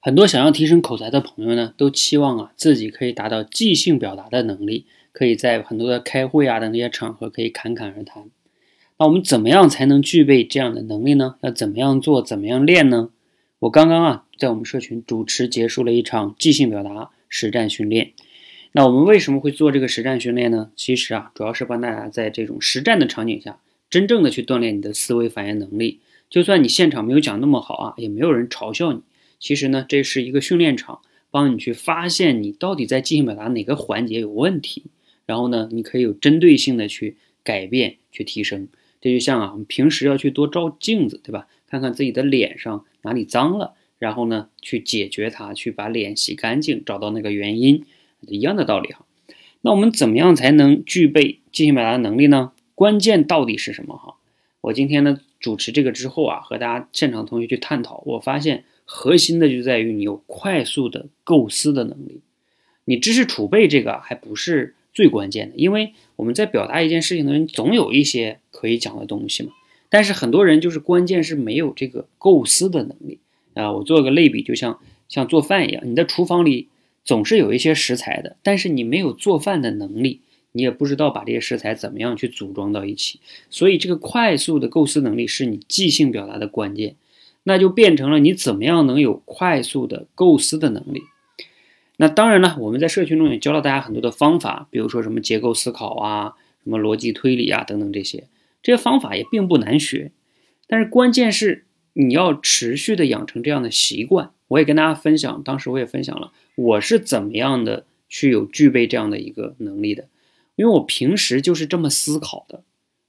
很多想要提升口才的朋友呢，都期望啊自己可以达到即兴表达的能力，可以在很多的开会啊等那些场合可以侃侃而谈。那我们怎么样才能具备这样的能力呢？要怎么样做？怎么样练呢？我刚刚啊在我们社群主持结束了一场即兴表达实战训练。那我们为什么会做这个实战训练呢？其实啊，主要是帮大家在这种实战的场景下，真正的去锻炼你的思维反应能力。就算你现场没有讲那么好啊，也没有人嘲笑你。其实呢，这是一个训练场，帮你去发现你到底在即兴表达哪个环节有问题，然后呢，你可以有针对性的去改变、去提升。这就像啊，我们平时要去多照镜子，对吧？看看自己的脸上哪里脏了，然后呢，去解决它，去把脸洗干净，找到那个原因，一样的道理哈。那我们怎么样才能具备即兴表达能力呢？关键到底是什么哈？我今天呢主持这个之后啊，和大家现场同学去探讨，我发现。核心的就在于你有快速的构思的能力，你知识储备这个还不是最关键的，因为我们在表达一件事情的人总有一些可以讲的东西嘛。但是很多人就是关键是没有这个构思的能力啊。我做个类比，就像像做饭一样，你的厨房里总是有一些食材的，但是你没有做饭的能力，你也不知道把这些食材怎么样去组装到一起。所以这个快速的构思能力是你即兴表达的关键。那就变成了你怎么样能有快速的构思的能力？那当然了，我们在社群中也教了大家很多的方法，比如说什么结构思考啊，什么逻辑推理啊等等这些，这些方法也并不难学。但是关键是你要持续的养成这样的习惯。我也跟大家分享，当时我也分享了我是怎么样的去有具备这样的一个能力的，因为我平时就是这么思考的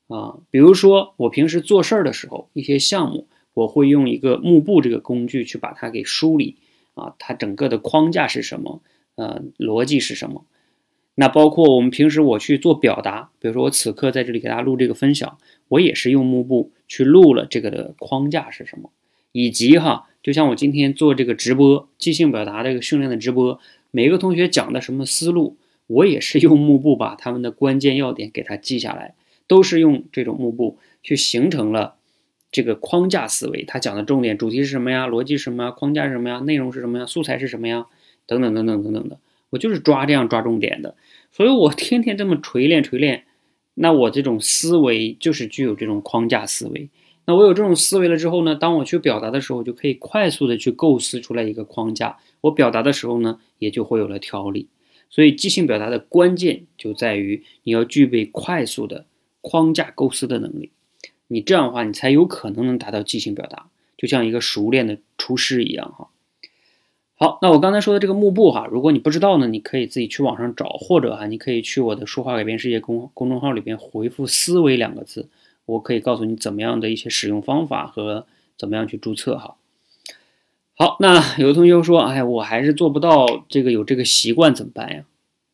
啊。比如说我平时做事儿的时候，一些项目。我会用一个幕布这个工具去把它给梳理啊，它整个的框架是什么？呃，逻辑是什么？那包括我们平时我去做表达，比如说我此刻在这里给大家录这个分享，我也是用幕布去录了这个的框架是什么，以及哈，就像我今天做这个直播即兴表达这个训练的直播，每个同学讲的什么思路，我也是用幕布把他们的关键要点给他记下来，都是用这种幕布去形成了。这个框架思维，他讲的重点主题是什么呀？逻辑是什么呀？框架是什么呀？内容是什么呀？素材是什么呀？等等等等等等的，我就是抓这样抓重点的，所以我天天这么锤炼锤炼，那我这种思维就是具有这种框架思维。那我有这种思维了之后呢，当我去表达的时候，就可以快速的去构思出来一个框架。我表达的时候呢，也就会有了条理。所以即兴表达的关键就在于你要具备快速的框架构思的能力。你这样的话，你才有可能能达到即兴表达，就像一个熟练的厨师一样哈。好，那我刚才说的这个幕布哈，如果你不知道呢，你可以自己去网上找，或者哈，你可以去我的说话改变世界公公众号里边回复“思维”两个字，我可以告诉你怎么样的一些使用方法和怎么样去注册哈。好，那有的同学说，哎，我还是做不到这个，有这个习惯怎么办呀？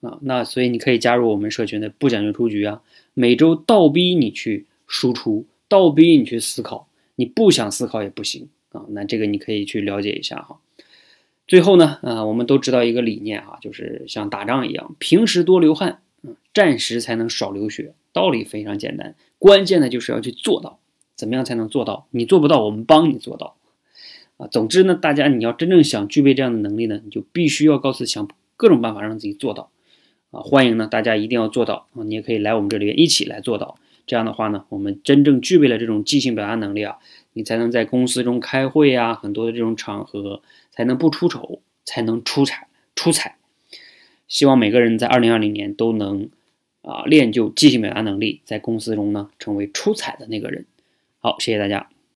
啊，那所以你可以加入我们社群的不讲究出局啊，每周倒逼你去输出。倒逼你去思考，你不想思考也不行啊。那这个你可以去了解一下哈。最后呢，啊，我们都知道一个理念哈，就是像打仗一样，平时多流汗，嗯，战时才能少流血。道理非常简单，关键呢就是要去做到。怎么样才能做到？你做不到，我们帮你做到啊。总之呢，大家你要真正想具备这样的能力呢，你就必须要告诉想各种办法让自己做到啊。欢迎呢，大家一定要做到啊。你也可以来我们这里边一起来做到。这样的话呢，我们真正具备了这种即兴表达能力啊，你才能在公司中开会啊，很多的这种场合才能不出丑，才能出彩出彩。希望每个人在二零二零年都能啊练就即兴表达能力，在公司中呢成为出彩的那个人。好，谢谢大家。